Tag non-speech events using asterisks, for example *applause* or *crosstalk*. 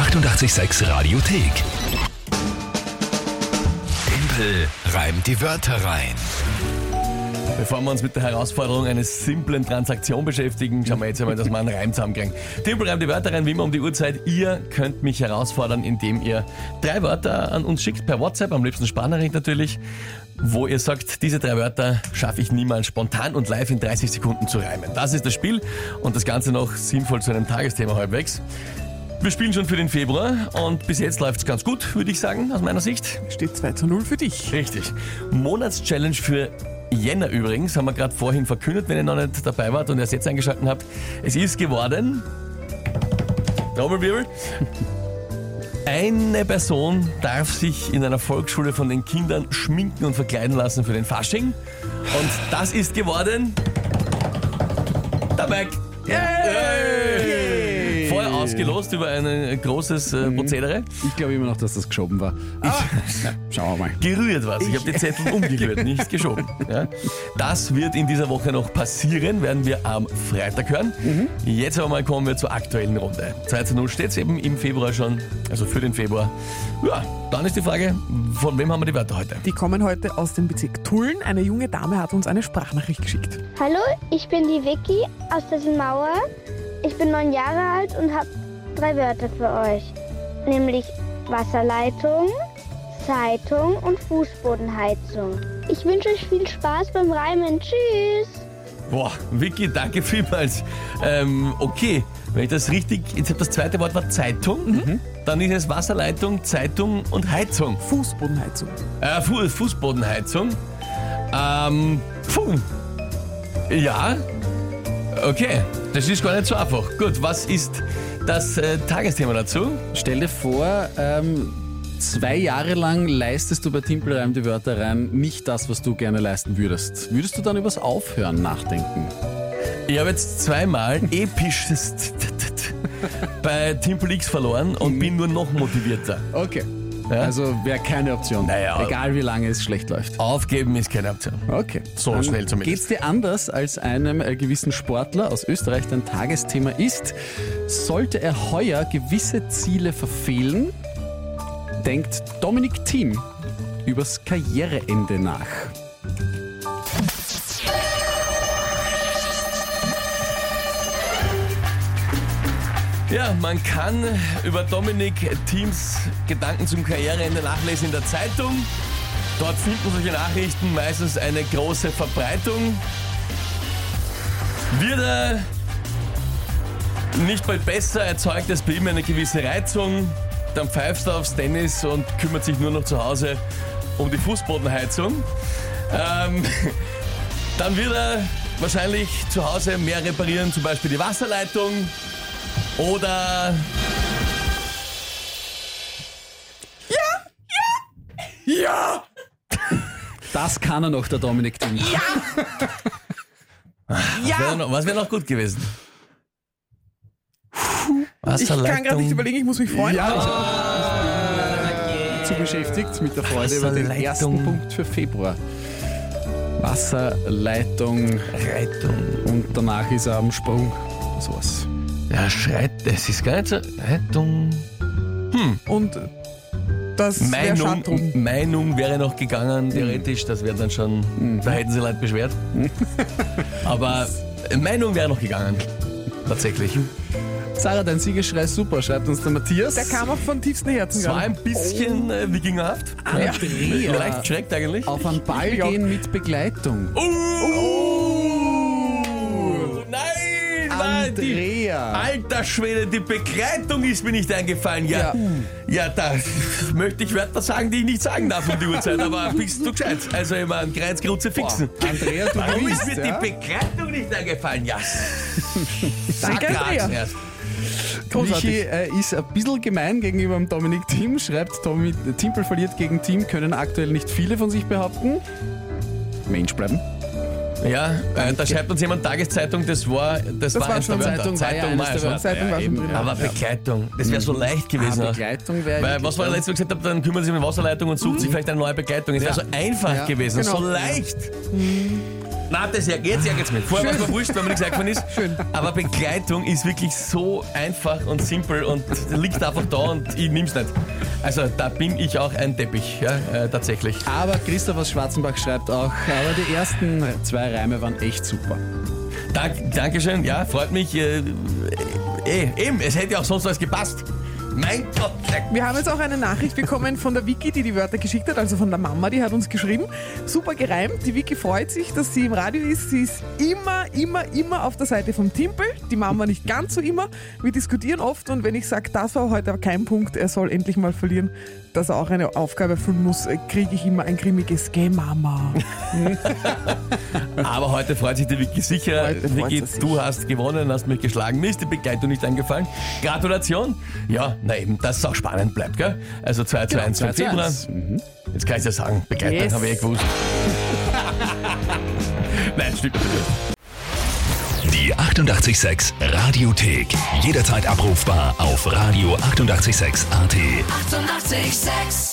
886 Radiothek. Tempel reimt die Wörter rein. Bevor wir uns mit der Herausforderung einer simplen Transaktion beschäftigen, schauen wir jetzt einmal, dass wir einen Reim zusammenkriegen. Timpel reimt die Wörter rein, wie immer um die Uhrzeit. Ihr könnt mich herausfordern, indem ihr drei Wörter an uns schickt, per WhatsApp, am liebsten Sprachnachricht natürlich, wo ihr sagt, diese drei Wörter schaffe ich niemals spontan und live in 30 Sekunden zu reimen. Das ist das Spiel und das Ganze noch sinnvoll zu einem Tagesthema halbwegs. Wir spielen schon für den Februar und bis jetzt läuft es ganz gut, würde ich sagen, aus meiner Sicht. Steht 2 zu 0 für dich. Richtig. Monatschallenge für Jänner übrigens, haben wir gerade vorhin verkündet, wenn ihr noch nicht dabei wart und erst jetzt eingeschaltet habt. Es ist geworden. Trommelwirbel. Eine Person darf sich in einer Volksschule von den Kindern schminken und verkleiden lassen für den Fasching. Und das ist geworden. Der Mike. Yay! Ausgelost über ein äh, großes äh, Prozedere. Ich glaube immer noch, dass das geschoben war. Aber, ja, schauen wir mal. Gerührt was. Ich habe die Zettel umgerührt, nicht geschoben. Ja. Das wird in dieser Woche noch passieren, werden wir am Freitag hören. Jetzt aber mal kommen wir zur aktuellen Runde. 2 zu 0 steht es eben im Februar schon, also für den Februar. Ja, dann ist die Frage, von wem haben wir die Wörter heute? Die kommen heute aus dem Bezirk Tulln. Eine junge Dame hat uns eine Sprachnachricht geschickt. Hallo, ich bin die Vicky aus dessen Mauer. Ich bin neun Jahre alt und habe drei Wörter für euch. Nämlich Wasserleitung, Zeitung und Fußbodenheizung. Ich wünsche euch viel Spaß beim Reimen. Tschüss! Boah, Vicky, danke vielmals. Ähm, okay, wenn ich das richtig, jetzt habe das zweite Wort war Zeitung, dann ist es Wasserleitung, Zeitung und Heizung. Fußbodenheizung. Äh, Fu Fußbodenheizung. Ähm, puh. Ja. Okay, das ist gar nicht so einfach. Gut, was ist das äh, Tagesthema dazu? Stell dir vor, ähm, zwei Jahre lang leistest du bei Timpelreim die Wörter rein nicht das, was du gerne leisten würdest. Würdest du dann übers Aufhören nachdenken? Ich habe jetzt zweimal *laughs* episches *laughs* bei Timple X verloren und bin nur noch motivierter. Okay. Ja? Also wäre keine Option. Naja. Egal wie lange es schlecht läuft. Aufgeben ist keine Option. Okay. So Dann schnell zumindest. Geht's dir anders als einem äh, gewissen Sportler aus Österreich, dein Tagesthema ist, sollte er heuer gewisse Ziele verfehlen, denkt Dominik Thiem übers Karriereende nach. Ja, man kann über Dominik Teams Gedanken zum Karriereende nachlesen in der Zeitung. Dort finden solche Nachrichten meistens eine große Verbreitung. Wird er nicht bald besser, erzeugt es bei ihm eine gewisse Reizung. Dann pfeift er aufs Tennis und kümmert sich nur noch zu Hause um die Fußbodenheizung. Ähm, *laughs* dann wird er wahrscheinlich zu Hause mehr reparieren, zum Beispiel die Wasserleitung. Oder Ja! Das kann er noch, der Dominik Thiem. *laughs* Wär noch- was wäre noch gut gewesen? Ich kann gerade nicht überlegen, ich muss mich freuen. Ja, ich auch. Zu beschäftigt mit der Freude über den ersten Punkt für Februar. Wasserleitung Reitung. und danach ist er am Sprung. Sowas. Ja, schreit, es ist gar nicht so. Reitung. Und das wäre Meinung. Meinung wäre noch gegangen, theoretisch, das wäre dann schon, da hätten sie Leute beschwert. *laughs* Aber Meinung wäre noch gegangen. Tatsächlich. Sarah, dein Siegeschrei ist super, schreibt uns der Matthias. Der kam auch von tiefstem Herzen. Es war ein bisschen äh, wikingerhaft. Andrea. Leicht schreckt eigentlich. Auf einen Ball gehen mit Begleitung. Oh! Nein, die- Andrea. Alter Schwede, die Begleitung ist mir nicht eingefallen. Ja, ja. da *laughs* möchte ich Wörter sagen, die ich nicht sagen darf um die Uhrzeit, aber bist du gescheit? Also immer ein Kreuzgrutze fixen. Andrea, du Warum ist gewinnst, mir ja? die Begleitung nicht eingefallen? Ja. *laughs* Danke, Sackratz Andrea. erst. Michi äh, ist ein bisschen gemein gegenüber dem Dominik Thiem, schreibt Tommy, Timpel verliert gegen Team, können aktuell nicht viele von sich behaupten. Mensch bleiben. Ja, äh, da schreibt uns jemand Tageszeitung, das war, das, Das war war schon Wörter. Zeitung, war ja schon. Zeitung war schon eben, drin. Aber Begleitung, das wäre so leicht gewesen. Ah. Begleitung wäre. Weil, was wir letztes Mal gesagt haben, dann kümmern sie sich um die Wasserleitung und sucht sich vielleicht eine neue Begleitung. Es wäre Ja. so einfach gewesen, genau. so leicht. Nein, das ja, jetzt ärgert mich. Vorher war es mir wurscht, wenn mir nichts eingefallen ist. Schön. Aber Begleitung ist wirklich so einfach und simpel und liegt einfach da und ich nehm's nicht. Also da bin ich auch ein Teppich, ja, äh, tatsächlich. Aber Christoph aus Schwarzenbach schreibt auch, aber die ersten zwei Reime waren echt super. Dank, Dankeschön, ja, freut mich. Äh, äh, eben, es hätte auch sonst was gepasst. Mein Gott, Wir haben jetzt auch eine Nachricht bekommen von der Vicky, die die Wörter geschickt hat, also von der Mama, die hat uns geschrieben. Super gereimt. Die Vicky freut sich, dass sie im Radio ist. Sie ist immer, immer, immer auf der Seite vom Timpel. Die Mama nicht ganz so immer. Wir diskutieren oft und wenn ich sage, das war heute aber kein Punkt, er soll endlich mal verlieren, dass er auch eine Aufgabe erfüllen muss, kriege ich immer ein grimmiges Geh Mama. *laughs* Aber heute freut sich die Vicky sicher. Vicky, du hast gewonnen, hast mich geschlagen. Mir ist die Begleitung nicht eingefallen. Gratulation. Ja, na eben, dass es auch spannend bleibt, gell? Also 2 zu 1 für 2 zu Februar. 1. Mhm. Jetzt kann ich ja sagen, Begleitung Yes. habe ich eh gewusst. *laughs* Nein, stimmt nicht. Die 886 Radiothek. Jederzeit abrufbar auf radio886.at. 886! 886